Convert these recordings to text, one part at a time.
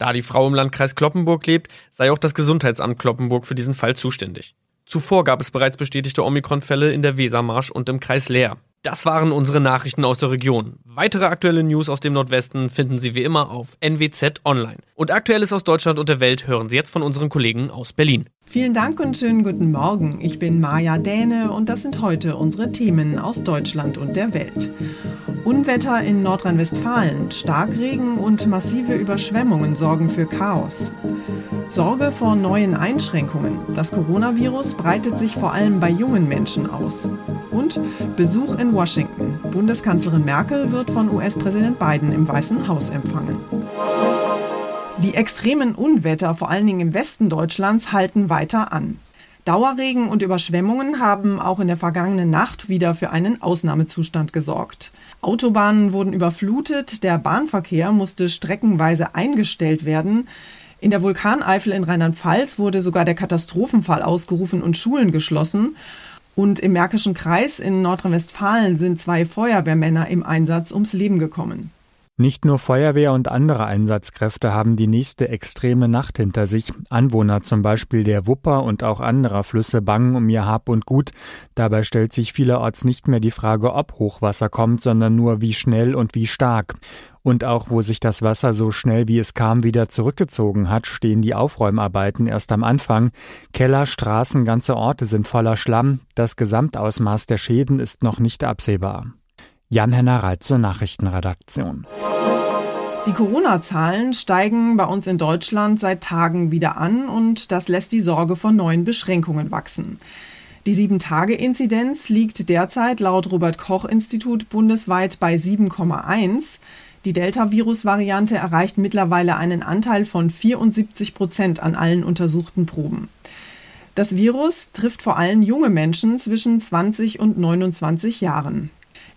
Da die Frau im Landkreis Kloppenburg lebt, sei auch das Gesundheitsamt Kloppenburg für diesen Fall zuständig. Zuvor gab es bereits bestätigte Omikron-Fälle in der Wesermarsch und im Kreis Leer. Das waren unsere Nachrichten aus der Region. Weitere aktuelle News aus dem Nordwesten finden Sie wie immer auf NWZ Online. Und Aktuelles aus Deutschland und der Welt hören Sie jetzt von unseren Kollegen aus Berlin. Vielen Dank und schönen guten Morgen. Ich bin Maja Däne und das sind heute unsere Themen aus Deutschland und der Welt. Unwetter in Nordrhein-Westfalen, Starkregen und massive Überschwemmungen sorgen für Chaos. Sorge vor neuen Einschränkungen. Das Coronavirus breitet sich vor allem bei jungen Menschen aus. Und Besuch in Washington. Bundeskanzlerin Merkel wird von US-Präsident Biden im Weißen Haus empfangen. Die extremen Unwetter, vor allen Dingen im Westen Deutschlands, halten weiter an. Dauerregen und Überschwemmungen haben auch in der vergangenen Nacht wieder für einen Ausnahmezustand gesorgt. Autobahnen wurden überflutet, der Bahnverkehr musste streckenweise eingestellt werden. In der Vulkaneifel in Rheinland-Pfalz wurde sogar der Katastrophenfall ausgerufen und Schulen geschlossen. Und im Märkischen Kreis in Nordrhein-Westfalen sind zwei Feuerwehrmänner im Einsatz ums Leben gekommen. Nicht nur Feuerwehr und andere Einsatzkräfte haben die nächste extreme Nacht hinter sich. Anwohner zum Beispiel der Wupper und auch anderer Flüsse bangen um ihr Hab und Gut. Dabei stellt sich vielerorts nicht mehr die Frage, ob Hochwasser kommt, sondern nur wie schnell und wie stark. Und auch wo sich das Wasser so schnell wie es kam wieder zurückgezogen hat, stehen die Aufräumarbeiten erst am Anfang. Keller, Straßen, ganze Orte sind voller Schlamm. Das Gesamtausmaß der Schäden ist noch nicht absehbar. Jan-Henner Reitze, Nachrichtenredaktion. Die Corona-Zahlen steigen bei uns in Deutschland seit Tagen wieder an und das lässt die Sorge vor neuen Beschränkungen wachsen. Die 7-Tage-Inzidenz liegt derzeit laut Robert-Koch-Institut bundesweit bei 7,1. Die Delta-Virus-Variante erreicht mittlerweile einen Anteil von 74 Prozent an allen untersuchten Proben. Das Virus trifft vor allem junge Menschen zwischen 20 und 29 Jahren.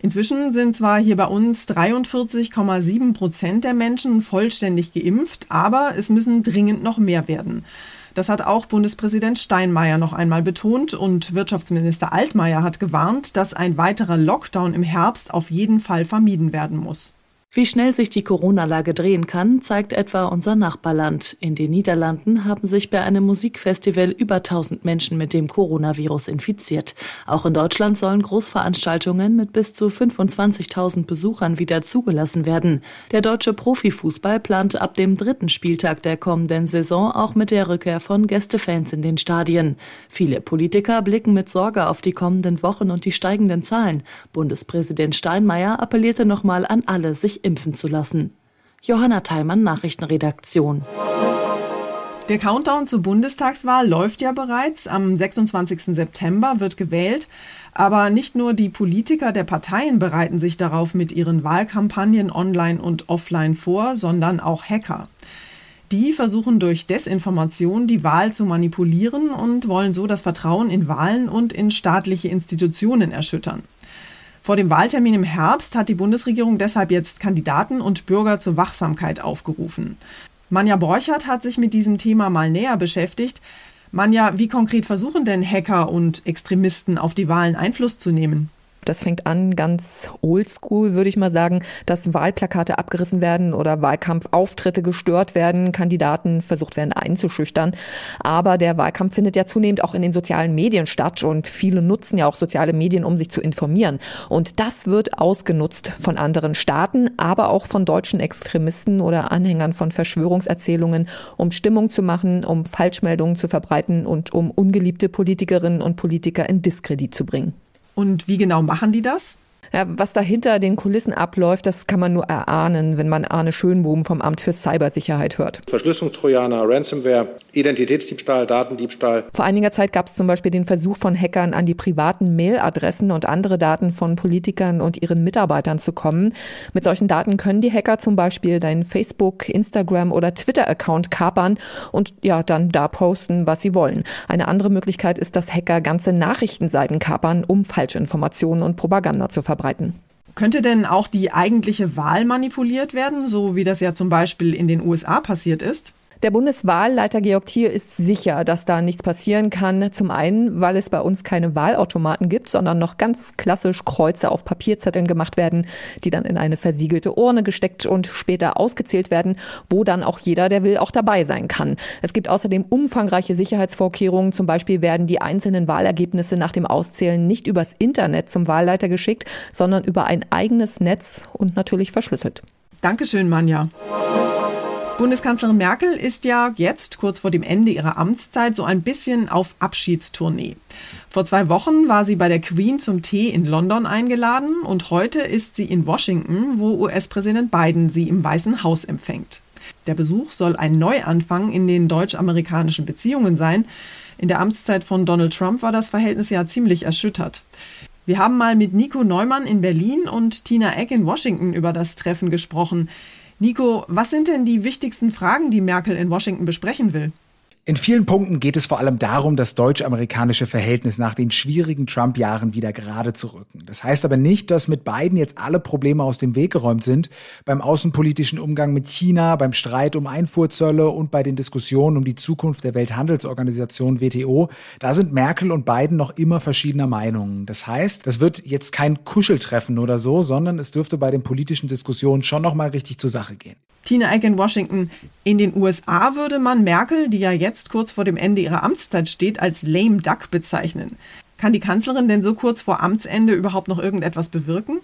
Inzwischen sind zwar hier bei uns 43,7 Prozent der Menschen vollständig geimpft, aber es müssen dringend noch mehr werden. Das hat auch Bundespräsident Steinmeier noch einmal betont und Wirtschaftsminister Altmaier hat gewarnt, dass ein weiterer Lockdown im Herbst auf jeden Fall vermieden werden muss. Wie schnell sich die Corona-Lage drehen kann, zeigt etwa unser Nachbarland. In den Niederlanden haben sich bei einem Musikfestival über 1000 Menschen mit dem Coronavirus infiziert. Auch in Deutschland sollen Großveranstaltungen mit bis zu 25.000 Besuchern wieder zugelassen werden. Der deutsche Profifußball plant ab dem dritten Spieltag der kommenden Saison auch mit der Rückkehr von Gästefans in den Stadien. Viele Politiker blicken mit Sorge auf die kommenden Wochen und die steigenden Zahlen. Bundespräsident Steinmeier appellierte nochmal an alle, sich impfen zu lassen. Johanna Theimann, Nachrichtenredaktion. Der Countdown zur Bundestagswahl läuft ja bereits. Am 26. September wird gewählt. Aber nicht nur die Politiker der Parteien bereiten sich darauf mit ihren Wahlkampagnen online und offline vor, sondern auch Hacker. Die versuchen durch Desinformation die Wahl zu manipulieren und wollen so das Vertrauen in Wahlen und in staatliche Institutionen erschüttern. Vor dem Wahltermin im Herbst hat die Bundesregierung deshalb jetzt Kandidaten und Bürger zur Wachsamkeit aufgerufen. Manja Borchert hat sich mit diesem Thema mal näher beschäftigt. Manja, wie konkret versuchen denn Hacker und Extremisten auf die Wahlen Einfluss zu nehmen? Das fängt an ganz oldschool, würde ich mal sagen, dass Wahlplakate abgerissen werden oder Wahlkampfauftritte gestört werden, Kandidaten versucht werden einzuschüchtern. Aber der Wahlkampf findet ja zunehmend auch in den sozialen Medien statt und viele nutzen ja auch soziale Medien, um sich zu informieren. Und das wird ausgenutzt von anderen Staaten, aber auch von deutschen Extremisten oder Anhängern von Verschwörungserzählungen, um Stimmung zu machen, um Falschmeldungen zu verbreiten und um ungeliebte Politikerinnen und Politiker in Diskredit zu bringen. Und wie genau machen die das? Ja, was dahinter den Kulissen abläuft, das kann man nur erahnen, wenn man Arne Schönbohm vom Amt für Cybersicherheit hört. Verschlüsselungstrojaner, Ransomware, Identitätsdiebstahl, Datendiebstahl. Vor einiger Zeit gab es zum Beispiel den Versuch von Hackern an die privaten Mailadressen und andere Daten von Politikern und ihren Mitarbeitern zu kommen. Mit solchen Daten können die Hacker zum Beispiel deinen Facebook, Instagram oder Twitter-Account kapern und ja dann da posten, was sie wollen. Eine andere Möglichkeit ist, dass Hacker ganze Nachrichtenseiten kapern, um Falschinformationen und Propaganda zu verbreiten verbreiten. Könnte denn auch die eigentliche Wahl manipuliert werden, so wie das ja zum Beispiel in den USA passiert ist? Der Bundeswahlleiter Georg Thier ist sicher, dass da nichts passieren kann. Zum einen, weil es bei uns keine Wahlautomaten gibt, sondern noch ganz klassisch Kreuze auf Papierzetteln gemacht werden, die dann in eine versiegelte Urne gesteckt und später ausgezählt werden, wo dann auch jeder, der will, auch dabei sein kann. Es gibt außerdem umfangreiche Sicherheitsvorkehrungen. Zum Beispiel werden die einzelnen Wahlergebnisse nach dem Auszählen nicht übers Internet zum Wahlleiter geschickt, sondern über ein eigenes Netz und natürlich verschlüsselt. Dankeschön, Manja. Bundeskanzlerin Merkel ist ja jetzt, kurz vor dem Ende ihrer Amtszeit, so ein bisschen auf Abschiedstournee. Vor zwei Wochen war sie bei der Queen zum Tee in London eingeladen und heute ist sie in Washington, wo US-Präsident Biden sie im Weißen Haus empfängt. Der Besuch soll ein Neuanfang in den deutsch-amerikanischen Beziehungen sein. In der Amtszeit von Donald Trump war das Verhältnis ja ziemlich erschüttert. Wir haben mal mit Nico Neumann in Berlin und Tina Eck in Washington über das Treffen gesprochen. Nico, was sind denn die wichtigsten Fragen, die Merkel in Washington besprechen will? In vielen Punkten geht es vor allem darum, das deutsch-amerikanische Verhältnis nach den schwierigen Trump-Jahren wieder gerade zu rücken. Das heißt aber nicht, dass mit beiden jetzt alle Probleme aus dem Weg geräumt sind. Beim außenpolitischen Umgang mit China, beim Streit um Einfuhrzölle und bei den Diskussionen um die Zukunft der Welthandelsorganisation WTO, da sind Merkel und Biden noch immer verschiedener Meinungen. Das heißt, das wird jetzt kein Kuscheltreffen oder so, sondern es dürfte bei den politischen Diskussionen schon noch mal richtig zur Sache gehen. Tina Eck in Washington. In den USA würde man Merkel, die ja jetzt kurz vor dem Ende ihrer Amtszeit steht, als lame duck bezeichnen. Kann die Kanzlerin denn so kurz vor Amtsende überhaupt noch irgendetwas bewirken?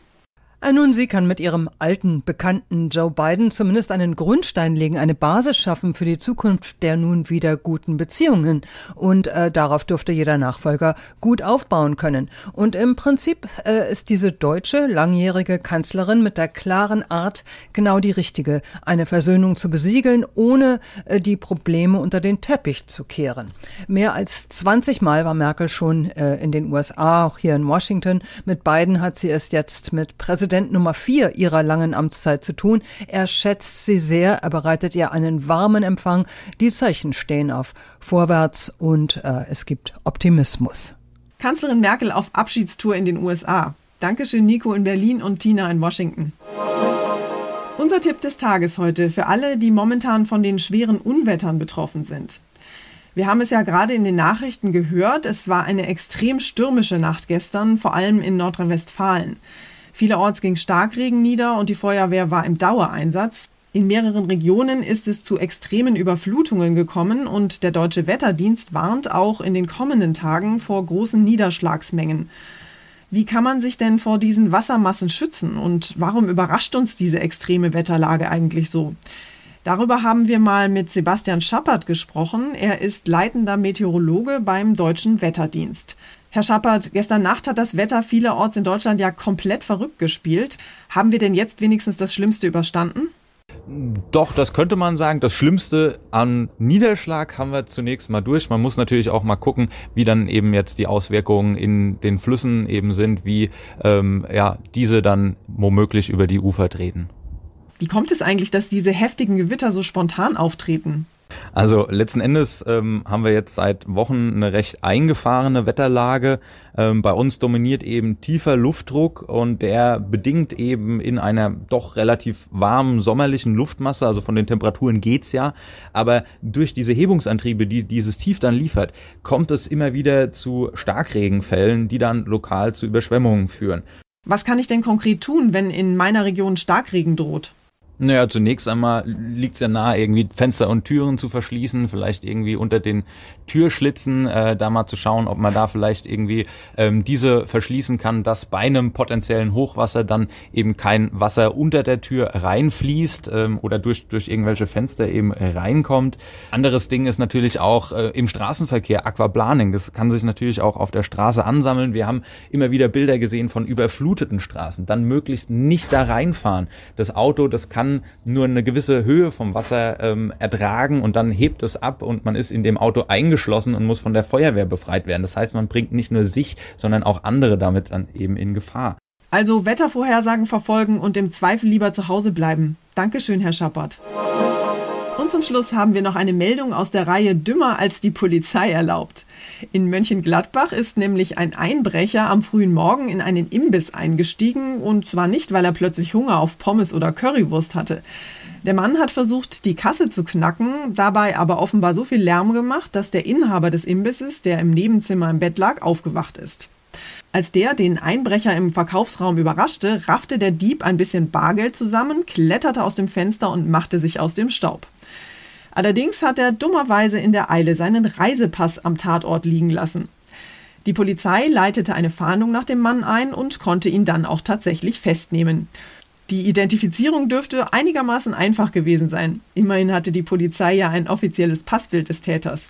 Äh, nun, sie kann mit ihrem alten Bekannten Joe Biden zumindest einen Grundstein legen, eine Basis schaffen für die Zukunft der nun wieder guten Beziehungen. Und äh, darauf dürfte jeder Nachfolger gut aufbauen können. Und im Prinzip äh, ist diese deutsche langjährige Kanzlerin mit der klaren Art genau die richtige, eine Versöhnung zu besiegeln, ohne äh, die Probleme unter den Teppich zu kehren. Mehr als 20 Mal war Merkel schon äh, in den USA, auch hier in Washington. Mit Biden hat sie es jetzt mit Präsident Präsident Nummer vier ihrer langen Amtszeit zu tun. Er schätzt sie sehr, er bereitet ihr einen warmen Empfang. Die Zeichen stehen auf Vorwärts und äh, es gibt Optimismus. Kanzlerin Merkel auf Abschiedstour in den USA. Dankeschön, Nico in Berlin und Tina in Washington. Unser Tipp des Tages heute für alle, die momentan von den schweren Unwettern betroffen sind. Wir haben es ja gerade in den Nachrichten gehört, es war eine extrem stürmische Nacht gestern, vor allem in Nordrhein-Westfalen. Vielerorts ging Starkregen nieder und die Feuerwehr war im Dauereinsatz. In mehreren Regionen ist es zu extremen Überflutungen gekommen und der deutsche Wetterdienst warnt auch in den kommenden Tagen vor großen Niederschlagsmengen. Wie kann man sich denn vor diesen Wassermassen schützen und warum überrascht uns diese extreme Wetterlage eigentlich so? Darüber haben wir mal mit Sebastian Schappert gesprochen. Er ist leitender Meteorologe beim Deutschen Wetterdienst. Herr Schappert, gestern Nacht hat das Wetter vielerorts in Deutschland ja komplett verrückt gespielt. Haben wir denn jetzt wenigstens das Schlimmste überstanden? Doch, das könnte man sagen. Das Schlimmste an Niederschlag haben wir zunächst mal durch. Man muss natürlich auch mal gucken, wie dann eben jetzt die Auswirkungen in den Flüssen eben sind, wie ähm, ja, diese dann womöglich über die Ufer treten. Wie kommt es eigentlich, dass diese heftigen Gewitter so spontan auftreten? Also letzten Endes ähm, haben wir jetzt seit Wochen eine recht eingefahrene Wetterlage. Ähm, bei uns dominiert eben tiefer Luftdruck und der bedingt eben in einer doch relativ warmen sommerlichen Luftmasse, also von den Temperaturen geht's ja, aber durch diese Hebungsantriebe, die dieses Tief dann liefert, kommt es immer wieder zu Starkregenfällen, die dann lokal zu Überschwemmungen führen. Was kann ich denn konkret tun, wenn in meiner Region Starkregen droht? Naja, zunächst einmal liegt es ja nahe, irgendwie Fenster und Türen zu verschließen, vielleicht irgendwie unter den Türschlitzen äh, da mal zu schauen, ob man da vielleicht irgendwie ähm, diese verschließen kann, dass bei einem potenziellen Hochwasser dann eben kein Wasser unter der Tür reinfließt ähm, oder durch, durch irgendwelche Fenster eben reinkommt. Anderes Ding ist natürlich auch äh, im Straßenverkehr Aquaplaning. Das kann sich natürlich auch auf der Straße ansammeln. Wir haben immer wieder Bilder gesehen von überfluteten Straßen. Dann möglichst nicht da reinfahren. Das Auto, das kann kann nur eine gewisse Höhe vom Wasser ähm, ertragen und dann hebt es ab und man ist in dem Auto eingeschlossen und muss von der Feuerwehr befreit werden. Das heißt, man bringt nicht nur sich, sondern auch andere damit dann eben in Gefahr. Also Wettervorhersagen verfolgen und im Zweifel lieber zu Hause bleiben. Dankeschön, Herr Schappert. Und zum Schluss haben wir noch eine Meldung aus der Reihe Dümmer als die Polizei erlaubt. In Mönchengladbach ist nämlich ein Einbrecher am frühen Morgen in einen Imbiss eingestiegen und zwar nicht, weil er plötzlich Hunger auf Pommes oder Currywurst hatte. Der Mann hat versucht, die Kasse zu knacken, dabei aber offenbar so viel Lärm gemacht, dass der Inhaber des Imbisses, der im Nebenzimmer im Bett lag, aufgewacht ist. Als der den Einbrecher im Verkaufsraum überraschte, raffte der Dieb ein bisschen Bargeld zusammen, kletterte aus dem Fenster und machte sich aus dem Staub. Allerdings hat er dummerweise in der Eile seinen Reisepass am Tatort liegen lassen. Die Polizei leitete eine Fahndung nach dem Mann ein und konnte ihn dann auch tatsächlich festnehmen. Die Identifizierung dürfte einigermaßen einfach gewesen sein. Immerhin hatte die Polizei ja ein offizielles Passbild des Täters.